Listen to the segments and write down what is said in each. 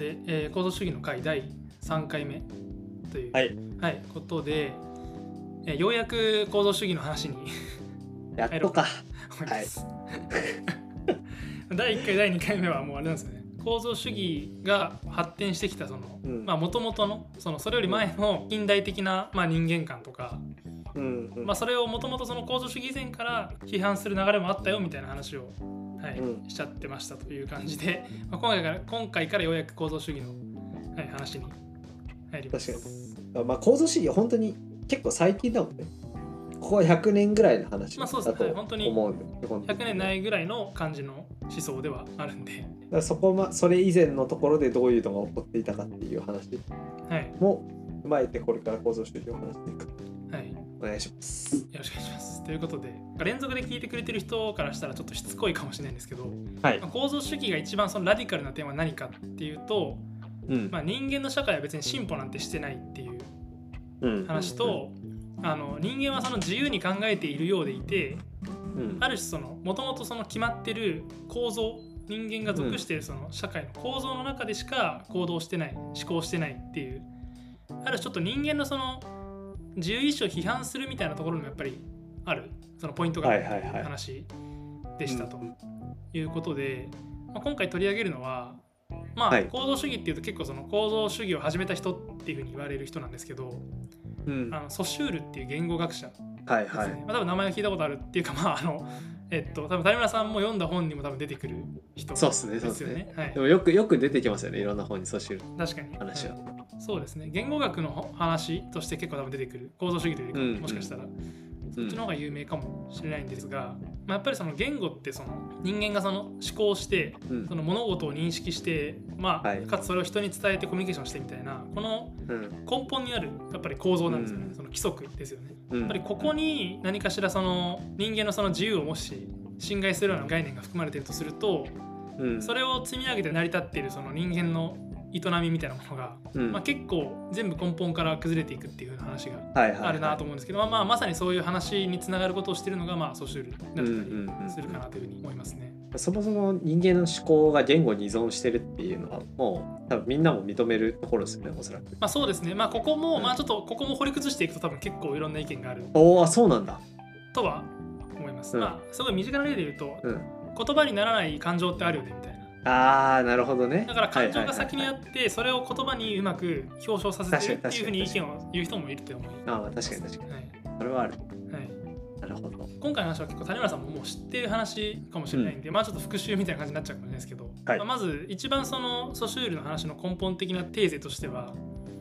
で、えー構造主義の回第3回目という、はい。はいことで、えーようやく構造主義の話にやっとか。思い。第1回第2回目はもうあれなんですよね。構造主義が発展してきたそのうん。まあもともとのそのそれより前の近代的な、まあ、人間観とか、うんうん。まあ、それをもともとその構造主義以前から批判する流れもあったよみたいな話を、はいうん。しちゃってましたという感じで、まあ、今回から今回からようやく構造主義の、はい、話に入ります。確かまあ構造主義は本当に結構最近だもんね。ここは100年ぐらいの話まあそうです。ね本当に思うんで基本的に。100年ないぐらいの感じの思想ではあるんで、そこまそれ以前のところでどういうのが起こっていたかっていう話はい。も踏まえてこれから構造主義を話していくお願いします。ろしくお願いします。ということで連続で聞いてくれてる人からしたらちょっとしつこいかもしれないんですけど、はい。まあ構造主義が一番そのラディカルな点は何かっていうと、うん。まあ、人間の社会は別に進歩なんてしてないっていううん。話と、あの人間はその自由に考えているようでいてうん。ある種そのもともとその決まってる構造人間が属しているその社会の構造の中でしか行動してない思考してないっていうある種ちょっと人間のその自由意志を批判するみたいなところにもやっぱりある。そのポイントがある話でしたと。うん。いうことで、まあ、今回取り上げるのはまあはい。構造主義っていうと結構その構造主義を始めた人っていうふうに言われる人なんですけどうん。あのソシュールっていう言語学者ですね、はいはい。まあ、多分名前を聞いたことあるっていうかまああのえっと多分谷村さんも読んだ本にも多分出てくる人ですよそうっすね。はい。で、もよくよく出てきますよねいろんな本にそうしてる確かに。話は、いそうですね。言語学の話として結構多分出てくる。構造主義というかうん。もしかしたら、うん。そっちの方が有名かもしれないんですが、まあ、やっぱりその言語ってその人間がその思考してうん。その物事を認識して、まあはい。かつそれを人に伝えてコミュニケーションしてみたいなこのうん。根本にあるやっぱり構造なんですよね、うん。その規則ですよね。うん。やっぱりここに何かしらその人間のその自由をもし侵害するような概念が含まれているとするとうん。それを積み上げて成り立っているその人間の営みみたいなものが、うん。まあ、結構全部根本から崩れていくっていう話がはいはいはい。あるなと思うんですけど、まあまあまさにそういう話につながることをしているのがまあソシュールだったりするかなというふうに思いますね。そもそも人間の思考が言語に依存してるっていうのはもう多分みんなも認めるところですよねおそらく。まあそうですね。まあここも、うん。まあちょっとここも掘り崩していくと多分結構いろんな意見がある。おおそうなんだ。とは思います。うん。まあすごい身近な例で言うと、うん。言葉にならない感情ってあるよねみたいな。ああなるほどね。だから感情が先にあってそれを言葉にうまく表彰させてるっていうふうに意見を言う人もいると思いああ確かに確かに。はい。それはある。はい、なるほど。今回の話は結構谷村さんももう知ってる話かもしれないんで、まあちょっと復習みたいな感じになっちゃうかもしれないですけど、はい。まあまず一番そのソシュールの話の根本的なテーゼとしては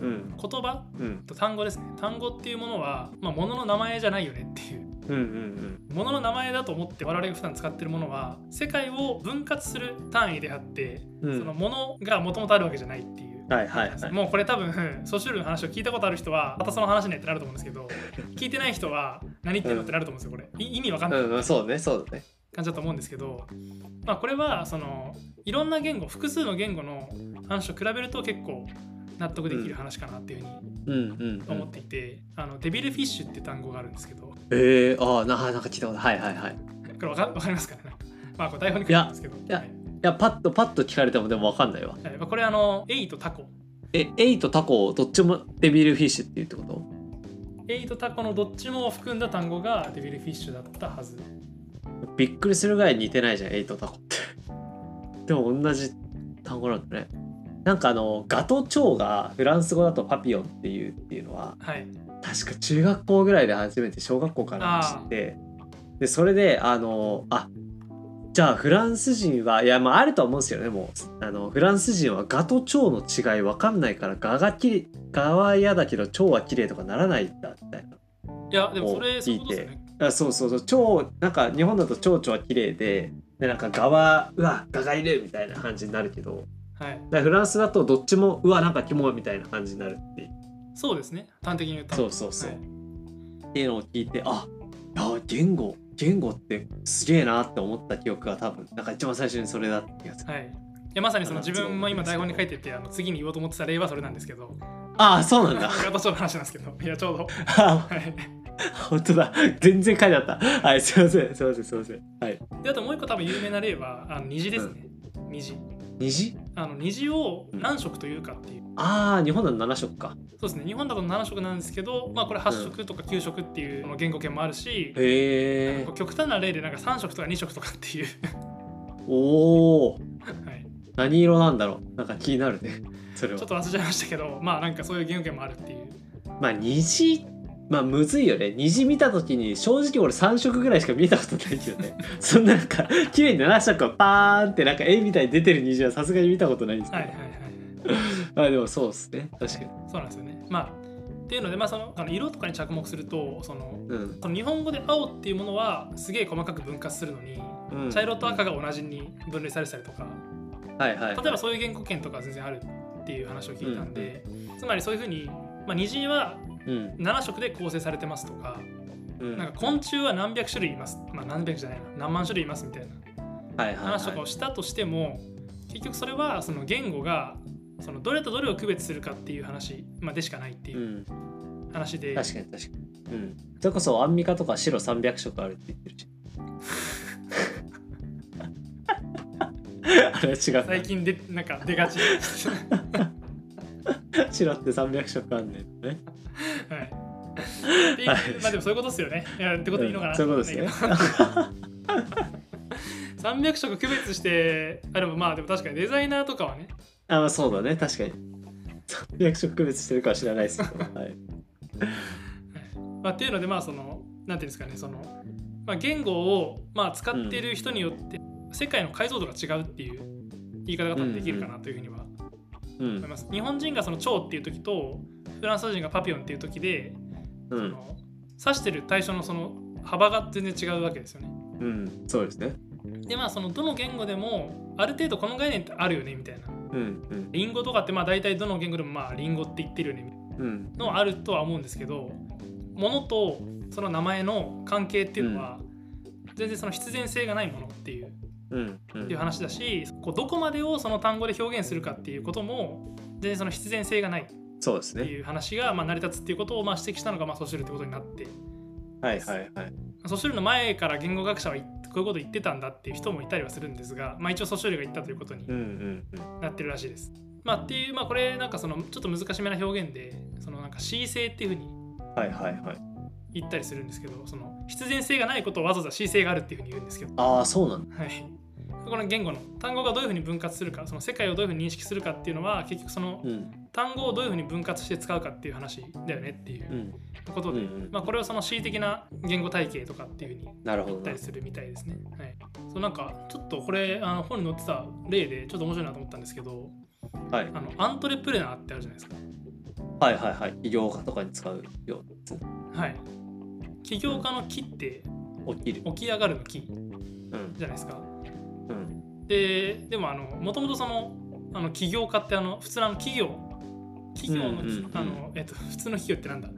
うん。言葉うん。と単語ですね。単語っていうものは、まあ、物の名前じゃないよねっていううんうん物の名前だと思って我々が普段使ってるものは世界を分割する単位であって、うん。その物がもともとあるわけじゃないっていう。はいはいはい。もうこれ多分ソシュールの話を聞いたことある人はまたその話ねってなると思うんですけど聞いてない人は何言ってんのってなると思うんですよこれ。い意味わかんない。うんうんそうねそうだね。感じだと思うんですけど、まあ、これはそのいろんな言語複数の言語の話と比べると結構納得できる話かなっていうふうに思っん、ていて、あの devilfish って単語があるんですけど。こえー、ああななんか聞いたことはいはいはい。いれわかわかりますかね？まあこれ台本に書いてあるんですけど。やはい。やパッとパッと聞かれてもでも分かんないわ。はい。まあこれあのエイとタコ。えエイとタコどっちも devilfish って言うってこと？エイとタコのどっちも含んだ単語が devilfish だったはず。びっくりするぐらい似てないじゃんエイとタコって。でも同じ単語なんだねなんかあのガトチョウがフランス語だとパピオンっていうっていうのははい。確か中学校ぐらいで初めて小学校から知って。でそれであのあじゃあフランス人はいやまああるとは思うんですよねもう。あのフランス人はガと蝶の違いわかんないからガがきれガは嫌だけど蝶は綺麗とかならないんだみたいな。いやでもそれおそういうことですよね。あそうそうそう。蝶なんか日本だと蝶々は綺麗ででなんかガはうわガがいるみたいな感じになるけどはい。フランスだとどっちもうわなんかキモいみたいな感じになるっていう。そうですね。端的に言ったらそうそうそう。はい。っていうのを聞いてあいや言語言語ってすげえなって思った記憶が多分なんか一番最初にそれだった気がする。はい、いやまさにそのあ自分も今台本に書いててあの次に言おうと思ってた例はそれなんですけど。ああそうなんだ。ガトチョウの話なんですけど。いやちょうど。あはい。本当だ。全然書いてあった。はいすいません。すいません。すいません。はい。であともう一個多分有名な例はあの虹ですね、虹虹？あの虹を何色というかっていう、ああ日本だと7色か。そうですね。日本だと7色なんですけど、まあ、これ8色とか9色っていう言語圏もあるし、へえなんか極端な例でなんか3色とか2色とかっていう、おおはい、何色なんだろう？なんか気になるね。それは。ちょっと忘れちゃいましたけどまあなんかそういう言語圏もあるっていう。まあ虹まあむずいよね。虹見た時に正直俺3色ぐらいしか見たことないけどね。そんななんか綺麗に7色がパーンってなんか絵みたいに出てる虹はさすがに見たことないんですけど、はいはいはい まあでもそうですね。確かに。そうなんですよね。まあっていうのでまあそのあの色とかに着目するとそのうん、その日本語で青っていうものはすげえ細かく分割するのにうん、茶色と赤が同じに分類されてたりとか。はいはい。例えばそういう言語圏とか全然あるっていう話を聞いたんで、つまりそういうふうに、まあ、虹はうん7色で構成されてますとかうん。なんか昆虫は何百種類います。まあ何百じゃないな。何万種類いますみたいな。はいはい話とかをしたとしても結局それはその言語がそのどれとどれを区別するかっていう話、まあ、でしかないっていううん。話で、確かに確かに。うん。それこそアンミカとか白300色あるって言ってるし。あれは違う最近でなんか出がち。白って300色あんねんね。はいっていうはい。まあでもそういうことですよね。いやってことでいいのかな、そういうことですね300 色区別してあでもまあでも確かにデザイナーとかはね。あまあそうだね。確かに。300色区別してるかは知らないですけど。はい。まあ、っていうのでまあそのなんていうんですかね。その、まあ、言語をまあ使っている人によって世界の解像度が違うっていう言い方が多分できるかなというふうにはうん。思います。日本人がその蝶っていう時とフランス人がパピオンっていう時で、うんその指してる対象のその幅が全然違うわけですよね。うん。そうですね。でまあそのどの言語でもある程度この概念ってあるよねみたいな。うんうん。リンゴとかってまあ大体どの言語でもまあリンゴって言ってるよねのはあるとは思うんですけどものとその名前の関係っていうのは全然その必然性がないものっていううんうん。っていう話だしこうどこまでをその単語で表現するかっていうことも全然その必然性がない。っそうですね。ていう話がまあ成り立つっていうことをまあ指摘したのがまあソシュルってことになって。はいはいはい。ソシュルの前から言語学者はこういうこと言ってたんだっていう人もいたりはするんですが、まあ、一応ソシュルが言ったということにうんうんうん。なってるらしいです。まあ、っていうまあこれなんかそのちょっと難しめな表現でそのなんか恣意性っていうふうにはいはいはい。言ったりするんですけどその必然性がないことをわざわざ恣意性があるっていうふうに言うんですけど、ああそうなんだ。はい、この言語の単語がどういうふうに分割するかその世界をどういうふうに認識するかっていうのは結局そのうん単語をどういうふうに分割して使うかっていう話だよねっていううん。ことで、うんうん。まあ、これをその恣意的な言語体系とかっていうふうになるほどな言ったりするみたいですね。はい、そうなんかちょっとこれあの本に載ってた例でちょっと面白いなと思ったんですけどはい。あのアントレプレナーってあるじゃないですか。はいはいはい。起業家とかに使うようなやはい。起業家の木ってつ起きる。起き上がるの木うん。じゃないですか。うん。ででもあのもともとそのあの起業家ってあの普通の企業企業の,、うんうんうん。あのえっと、普通の企業ってなんだ？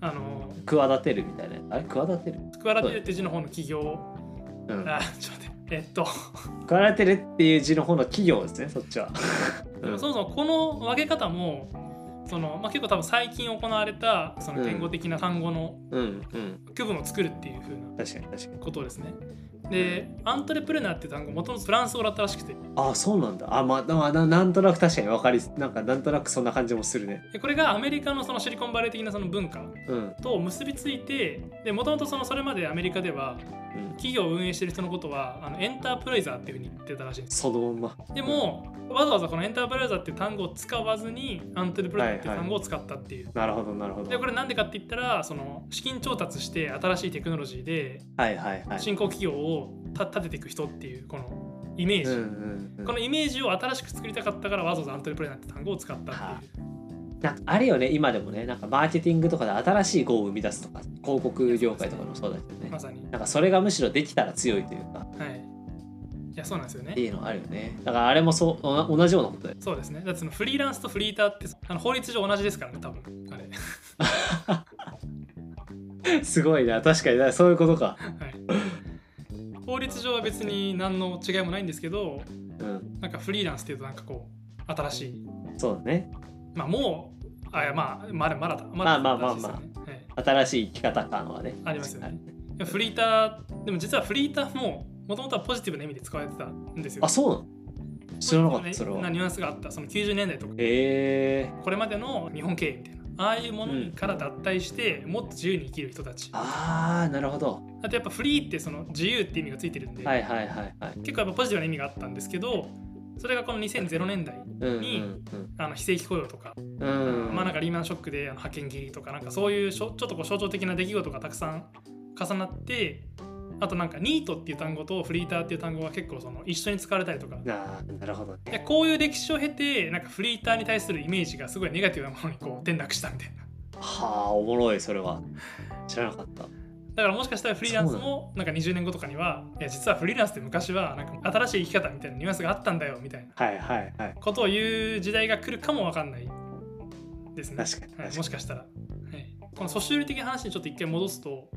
あの企てるみたいなあれ企てる？企てるって字の方の企業。うん。あちょっと待って。えっと、企てるっていう字の方の企業ですねそっちは。でもそもそもこの分け方もその、まあ、結構多分最近行われたその言語的な単語のうん。うん。区分を作るっていう風な確かに確かに。ことですね。でアントレプレナーって単語もともとフランス語だったらしくて。ああそうなんだ。あまあまあななんとなく確かに分かりなんかなんとなくそんな感じもするね。でこれがアメリカのそのシリコンバレー的なその文化うん。と結びついてでもともとそのそれまでアメリカではうん。企業を運営してる人のことはあのエンタープライザーっていうふうに言ってたらしいんですそのまま。でもわざわざこのエンタープライザーっていう単語を使わずにアントレプレナーっていう単語を使ったっていう、なるほどなるほど。でこれなんでかって言ったらその資金調達して新しいテクノロジーではいはいはい。新興企業をた立てていく人っていうこのイメージ、うんうんうん。このイメージを新しく作りたかったからわざわざアントレプレナーって単語を使ったっていう。なんかあれよね今でもねなんかマーケティングとかで新しい語を生み出すとか広告業界とかもそうだけどね。まさに。なんかそれがむしろできたら強いというか。はい。いやそうなんですよね。っていうのあるよね。だからあれもそうお同じようなことでそうですね。だってそのフリーランスとフリーターってあの法律上同じですからね、多分あれ。すごいな。確かにな。そういうことか 律上は別に何の違いもないんですけど、うん。なんかフリーランスっていうとなんかこう、新しい。そうだね。まあもう、あまあ、まだまだだ。ままあまあまあ。新しい生き方感はね。ありますよね。フリーター、でも実はフリーターももともとはポジティブな意味で使われてたんですよ。あそうなの？知らなかっねたそれは。なニュアンスがあったその90年代とか。へえこれまでの日本経営みたいなああいうものから脱退して、もっと自由に生きる人たち。ああなるほど。あとやっぱフリーってその自由って意味がついてるんで、はいはいはいはい。結構やっぱポジティブな意味があったんですけどそれがこの2000年代うんにあの非正規雇用とか、うんうん。まあなんかリーマンショックであの派遣切りとかなんかそういうしょちょっとこう象徴的な出来事がたくさん重なってあとなんかニートっていう単語とフリーターっていう単語が結構その一緒に使われたりとか。あーなるほどね。でこういう歴史を経てなんかフリーターに対するイメージがすごいネガティブなものにこう転落したみたいな。はあおもろいそれは。知らなかった。だからもしかしたらフリーランスもなんか20年後とかにはいや実はフリーランスって昔はなんか新しい生き方みたいなニュアンスがあったんだよみたいなはいはいはい。ことを言う時代が来るかもわかんないですね。はい、確かに確かに。もしかしたら、はい、このソシュール的な話にちょっと一回戻すと、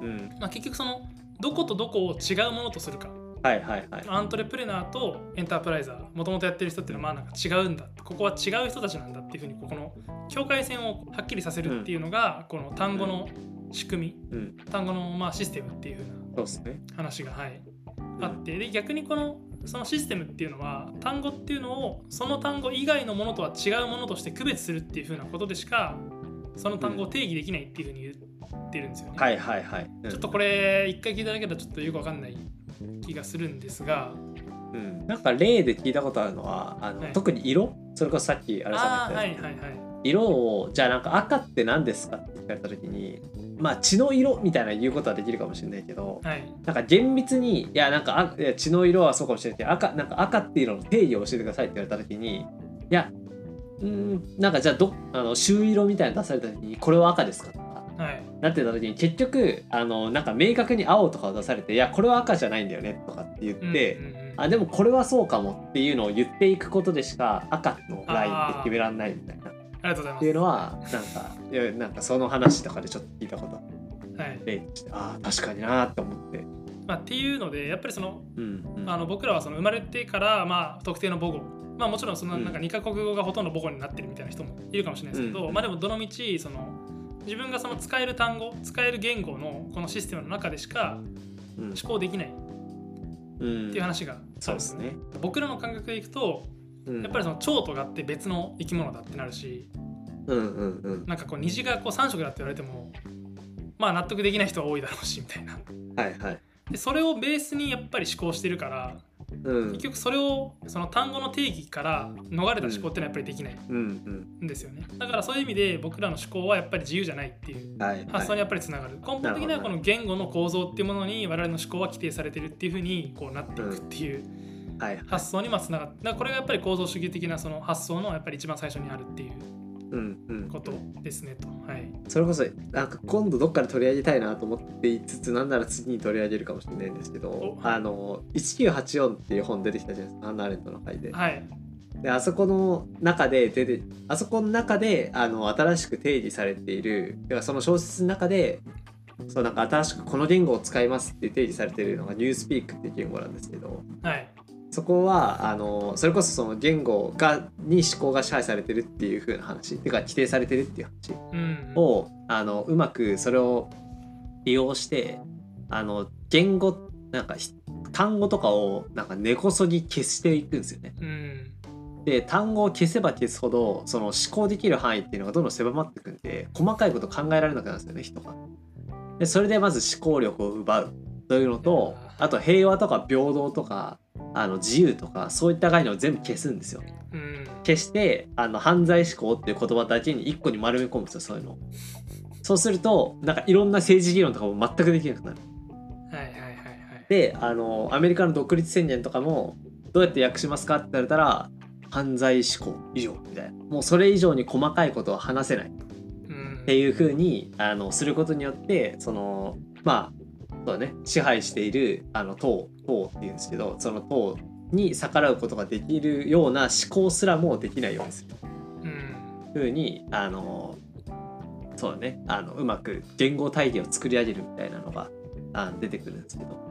うん。まあ、結局そのどことどこを違うものとするか。はいはいはい。アントレプレナーとエンタープライザーもともとやってる人っていうのはまあなんか違うんだここは違う人たちなんだっていうふうにここの境界線をはっきりさせるっていうのが、この単語の仕組み。うん。単語のまあシステムっていうふうな話が、はい、あって。で逆にこのそのシステムっていうのは単語っていうのをその単語以外のものとは違うものとして区別するっていうふうなことでしかその単語を定義できないっていうふうに言ってるんですよね。はいはいはい。うん。ちょっとこれ一回聞いただけだとちょっとよくわかんない気がするんですが。うん。なんか例で聞いたことあるのはあの、はい。特に色？それこそさっきあれさんが言ったようにはいはいはい。色をじゃあなんか赤って何ですかって聞かれた時にまあ血の色みたいな言うことはできるかもしれないけどはい。なんか厳密にいやなんかあいや血の色はそうかもしれないけど赤なんか赤っていうのの定義を教えてくださいって言われた時にいやうーんなんかじゃあどあの朱色みたいなの出された時にこれは赤ですかとかはいなってた時に結局あのなんか明確に青とかを出されていやこれは赤じゃないんだよねとかって言って、うんうんうん。あでもこれはそうかもっていうのを言っていくことでしか赤のラインって決めらんないみたいな。っありがとうございます。ていうのはなんかいやなんかその話とかでちょっと聞いたこと。あっはい。て例としてああ確かになーって思って、まあ、っていうのでやっぱりそのうんうん、あの僕らはその生まれてからまあ特定の母語。まあもちろんそのうん。なんか2カ国語がほとんど母語になってるみたいな人もいるかもしれないですけど、うん。まあでもどのみちその自分がその使える単語使える言語のこのシステムの中でしかうん。思考できない。っうん。ていう話があるんそうですね、僕らの感覚でいくとうん、やっぱりその蝶とがって別の生き物だってなるしうんうんうん。なんかこう虹がこう3色だって言われてもまあ納得できない人は多いだろうしみたいな。はいはい。でそれをベースにやっぱり思考してるからうん。結局それをその単語の定義から逃れた思考っていうのはやっぱりできない。うんん。ですよね。だからそういう意味で僕らの思考はやっぱり自由じゃないっていう発想にやっぱりつながる。根本的にはこの言語の構造っていうものに我々の思考は規定されてるっていうふうにこうなっていくっていうはい発想にまあつながってこれがやっぱり構造主義的なその発想のやっぱり一番最初にあるっていうことですねと。はい。それこそなんか今度どっかで取り上げたいなと思っていつつなんなら次に取り上げるかもしれないんですけどおあの1984っていう本出てきたじゃないですかハンナ・アーレントの回で。はい。であそこの中で出てあそこの中であの新しく定義されている要はその小説の中でそうなんか新しくこの言語を使いますって定義されているのがニュースピークっていう言語なんですけどはいそこはあのそれこそその言語がに思考が支配されてるっていう風な話っていうか規定されてるっていう話うんをあのうまくそれを利用してあの言語なんかひ単語とかをなんか根こそぎ消していくんですよね。うんで単語を消せば消すほどその思考できる範囲っていうのがどんどん狭まっていくんで細かいこと考えられなくなるんですよね人が。でそれでまず思考力を奪うというのとあと平和とか平等とかあの自由とかそういった概念を全部消すんですよ。うん。消してあの犯罪思考っていう言葉だけに一個に丸め込むんですよそういうの。を そうするとなんかいろんな政治議論とかも全くできなくなる。はいはいはいはい。であのアメリカの独立宣言とかもどうやって訳しますかって言われたら犯罪思考以上みたいな。もうそれ以上に細かいことは話せない。っうん。ていう風にあのすることによってそのまあそうだね。支配しているあの党党っていうんですけどその党に逆らうことができるような思考すらもできないようにする。うん。風にあのそうだね。あのうまく言語体系を作り上げるみたいなのがあ出てくるんですけど。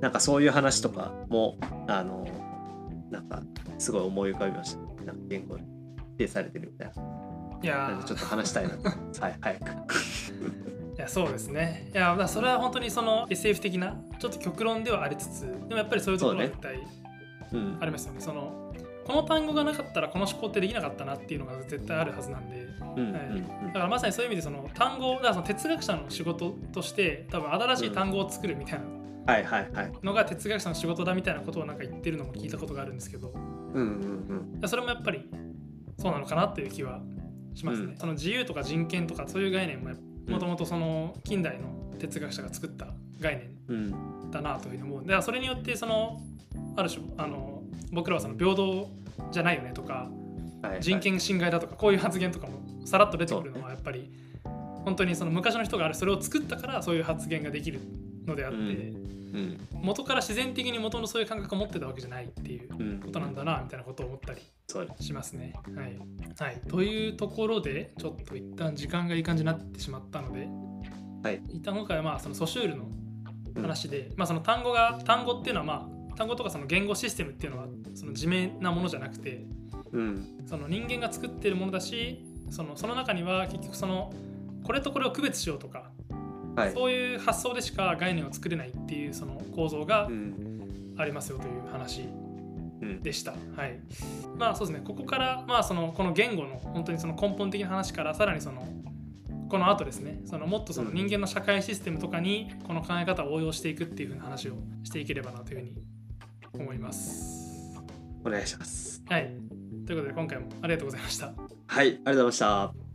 なんかそういう話とかもあのなんかすごい思い浮かびました。なんか言語で否定されてるみたいいやー。ななんでちょっと話したいなと。はい早く。いやそうですね。いやまあそれは本当にその SF 的なちょっと極論ではありつつでもやっぱりそういうところは絶対うん。ありますよね。そのこの単語がなかったらこの思考ってできなかったなっていうのが絶対あるはずなんで、うんはい、だからまさにそういう意味でその単語だからその哲学者の仕事として多分新しい単語を作るみたいなはいはいはい。のが哲学者の仕事だみたいなことをなんか言ってるのも聞いたことがあるんですけど。うんうんそれもやっぱりそうなのかなっていう気はしますね、うん。その自由とか人権とかそういう概念ももともとその近代の哲学者が作った概念だなというふうに思うだからそれによってそのある種あの僕らはその平等じゃないよねとかはいはい。人権侵害だとかこういう発言とかもさらっと出てくるのはやっぱり本当にその昔の人があるそれを作ったからそういう発言ができるのであって、うん。元から自然的に元のそういう感覚を持ってたわけじゃないっていううん。ことなんだなみたいなことを思ったりしますね。はい、はい、というところでちょっと一旦時間がいい感じになってしまったので、はい。一旦今回はまあそのソシュールの話で、まあその単語が単語っていうのはまあ単語とかその言語システムっていうのはその自明なものじゃなくてうん。その人間が作ってるものだしそのその中には結局そのこれとこれを区別しようとか、はいそういう発想でしか概念を作れないっていうその構造がうんありますよという話うんでした。はい。まあそうですね。ここからまあそのこの言語の本当にその根本的な話からさらにそのこの後ですね。そのもっとその人間の社会システムとかにこの考え方を応用していくっていう風な話をしていければなというふうに思います。お願いしますはい。ということで今回もありがとうございました。はいありがとうございました